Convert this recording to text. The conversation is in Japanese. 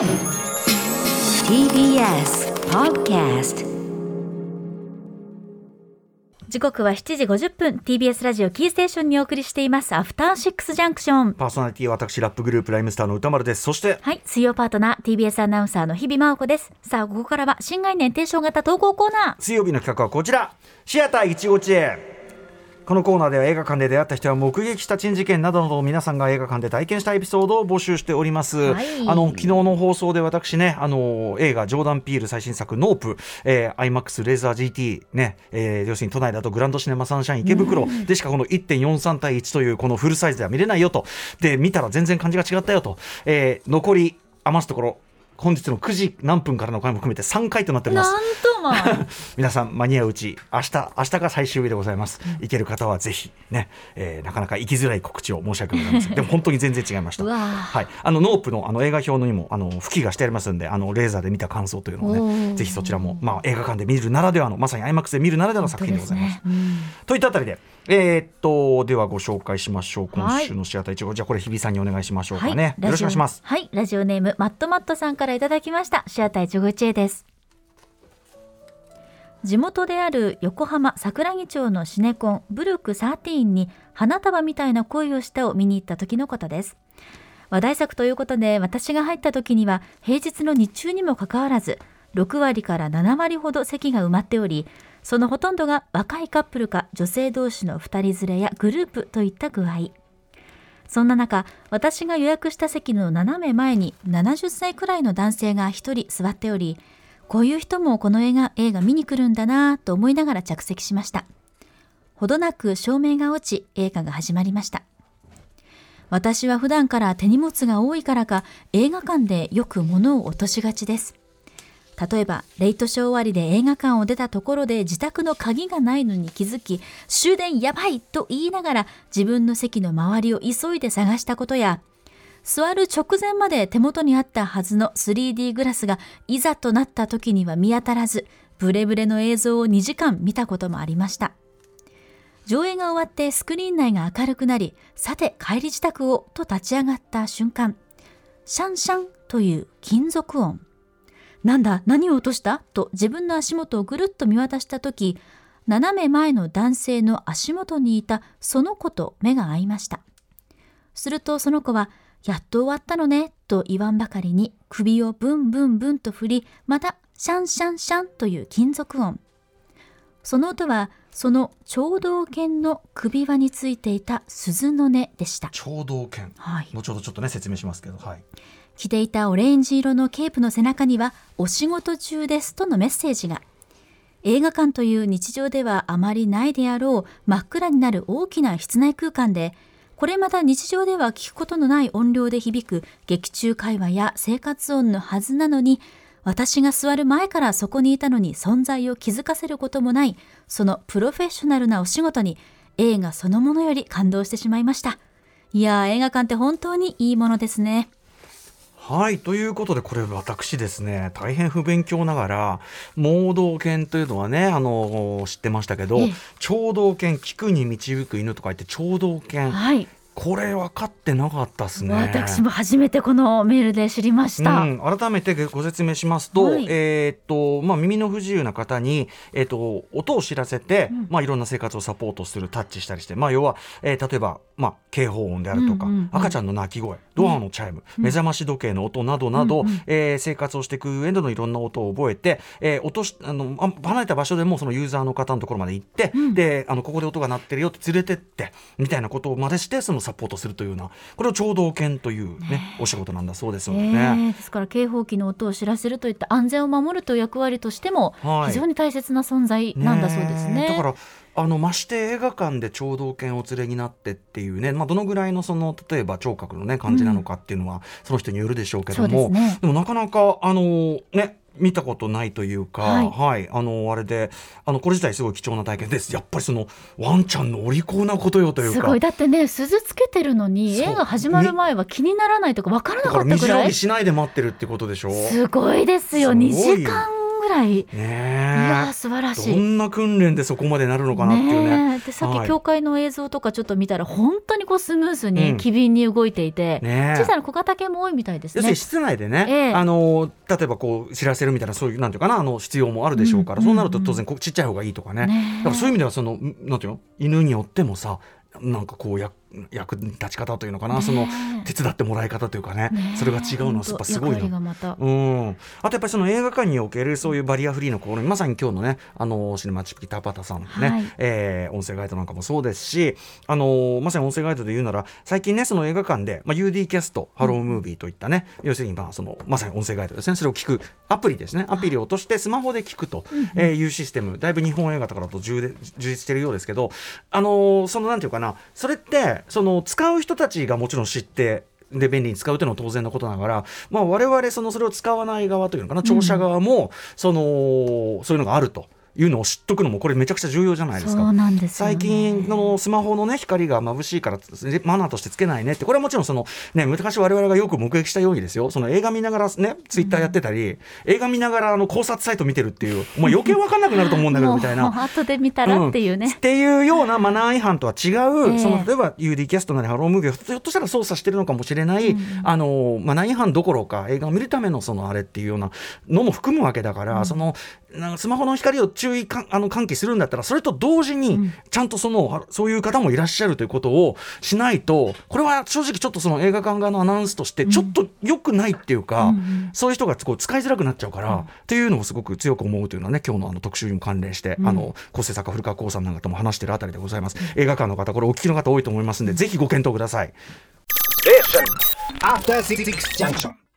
TBS Podcast 時刻は7時50分。TBS ラジオキーステーションにお送りしています。アフターシックスジャンクションパーソナリティは私ラップグループライムスターの歌丸です。そしてはい。水曜パートナー TBS アナウンサーの日々真央子です。さあここからは新概念提唱型投稿コーナー。水曜日の企画はこちら。シアター一期一会このコーナーでは映画館で出会った人は目撃した珍事件などなど皆さんが映画館で体験したエピソードを募集しております、はい、あの昨日の放送で私ねあの映画ジョーダン・ピール最新作ノープ、えー、IMAX レーザー GT ね、えー、要するに都内だとグランドシネマサンシャイン池袋。でしかこの1.43対1というこのフルサイズでは見れないよと。で見たら全然感じが違ったよと、えー、残り余すところ本日の9時何分からの回も含めて3回となっております。なんとま 皆さん間に合ううち明日明日が最終日でございます。行ける方はぜひね、えー、なかなか行きづらい告知を申し訳ございません。でも本当に全然違いました。はい、あのノープのあの映画表にもあの吹きがしてありますんで、あのレーザーで見た感想というのをね、ぜひそちらもまあ映画館で見るならではのまさに IMAX で見るならではの作品でございます。すねうん、といったあたりで。えー、っとではご紹介しましょう今週のシアター一号、じゃあこれ日比さんにお願いしましょうかね、はい、よろしくお願いしますはいラジオネームマットマットさんからいただきました。シアター一号一会です。地元である横浜桜木町のシネコンブルック13に花束みたいな恋をしたを見に行った時のことです。話題作ということで私が入った時には平日の日中にもかかわらず6割から7割ほど席が埋まっておりそのほとんどが若いカップルか女性同士の2人連れやグループといった具合。そんな中私が予約した席の斜め前に70歳くらいの男性が1人座っておりこういう人もこの映画映画見に来るんだなと思いながら着席しました。ほどなく照明が落ち映画が始まりました。私は普段から手荷物が多いからか映画館でよく物を落としがちです。例えばレイトショー終わりで映画館を出たところで自宅の鍵がないのに気づき終電やばいと言いながら自分の席の周りを急いで探したことや座る直前まで手元にあったはずの 3D グラスがいざとなった時には見当たらずブレブレの映像を2時間見たこともありました。上映が終わってスクリーン内が明るくなりさて帰り支度をと立ち上がった瞬間シャンシャンという金属音。なんだ何を落とした？と自分の足元をぐるっと見渡した時斜め前の男性の足元にいたその子と目が合いました。するとその子は「やっと終わったのね」と言わんばかりに首をブンブンブンと振りまたシャンシャンシャンという金属音。その音はその聴導犬の首輪についていた鈴の音でした。聴導犬、はい、後ほどちょっとね説明しますけどはい。着ていたオレンジ色のケープの背中にはお仕事中ですとのメッセージが。映画館という日常ではあまりないであろう真っ暗になる大きな室内空間でこれまた日常では聞くことのない音量で響く劇中会話や生活音のはずなのに私が座る前からそこにいたのに存在を気づかせることもないそのプロフェッショナルなお仕事に映画そのものより感動してしまいました。いや映画館って本当にいいものですね。はいということでこれ私ですね大変不勉強ながら盲導犬というのはねあの知ってましたけど聴導犬聞くに導く犬とか言って聴導犬、はい、これ分かってなかったですね。私も初めてこのメールで知りました、うん、改めてご説明しますとはい、えー、っとまあ、耳の不自由な方に、えー、っと音を知らせて、うん、まあ、いろんな生活をサポートするタッチしたりして、まあ、要は、えー、例えば、まあ、警報音であるとか、赤ちゃんの泣き声ドアのチャイム、うん、目覚まし時計の音などなど、うんうん、えー、生活をしていく上でのいろんな音を覚えて、えー、落しあの離れた場所でもそのユーザーの方のところまで行って、であのここで音が鳴ってるよって連れてってみたいなことまでしてそのサポートするというようなこれを聴導犬というね、ね。お仕事なんだそうですよね、ですから警報器の音を知らせるといった安全を守るという役割としても非常に大切な存在なんだそうですね。ねだからあのまして映画館で聴導犬を連れになってっていうね、まあ、どのぐらいのその例えば聴覚の、ね、感じなのかっていうのは、その人によるでしょうけども、ね、でもなかなかあのね見たことないというか、はい、はい、あのあれであのこれ自体すごい貴重な体験です。やっぱりそのワンちゃんのお利口なことよというか。すごい。だってね鈴つけてるのに映画始まる前は気にならないとか分からなかったぐらい？だからしないで待ってるってことでしょ？すごいですよ。2時間ぐらい、ね、いや素晴らしい。どんな訓練でそこまでなるのかなっていうね。でさっき教会の映像とかちょっと見たら、はい、本当にこうスムーズに機敏に動いていて、うんね、小さな小型犬も多いみたいですね。要するに室内でね、えー、あの例えばこう知らせるみたいなそういうなんていうかなあの必要もあるでしょうから、うん、そうなると当然こちっちゃい方がいいとかね、ね、だからそういう意味ではそのなんていうの？犬によってもさなんかこうや役に立ち方というのかな、ね、その手伝ってもらい方というかね、ね、それが違うのはやっぱすごいな、ま、うん、あとやっぱりその映画館におけるそういうバリアフリーの試みまさに今日のねあのシネマチピタパタさんのね、はい、えー、音声ガイドなんかもそうですしあのまさに音声ガイドで言うなら最近ねその映画館で、まあ、UD キャストハロームービーといったね、うん、要するにまあそのまさに音声ガイドですね。それを聞くアプリですね。アプリを落としてスマホで聞くと、えー、いうシステム。だいぶ日本映画とかだと充実してるようですけどあのそのなんていうかなそれってその使う人たちがもちろん知ってで便利に使うというのは当然のことながら、まあ、我々そのそれを使わない側というのかな聴者側もその、そういうのがあると。いうのを知っとくのもこれめちゃくちゃ重要じゃないですか。すね、最近のスマホのね光が眩しいからマナーとしてつけないねってこれはもちろんそのね昔我々がよく目撃したようにですよ。その映画見ながらねツイッターやってたり、うん、映画見ながらあの考察サイト見てるっていうもう余計分かんなくなると思うんだけどみたいな。後で見たらっていうね、うん、っていうようなマナー違反とは違う、えー、その例えば UD キャストなりハロームービーをひょっとしたら操作してるのかもしれない、うん、あのマナー違反どころか映画を見るためのそのあれっていうようなのも含むわけだから、そのなんかスマホの光を注意かあの関係するんだったらそれと同時にちゃんとその、うん、そういう方もいらっしゃるということをしないとこれは正直ちょっとその映画館側のアナウンスとしてちょっと良くないっていうか、うん、そういう人がこう使いづらくなっちゃうから、うん、っていうのをすごく強く思うというのはね今日のあの特集にも関連して、あの構成作家古川光さんなんかとも話してるあたりでございます、映画館の方これお聞きの方多いと思いますんで、ぜひご検討ください。After 66 junction.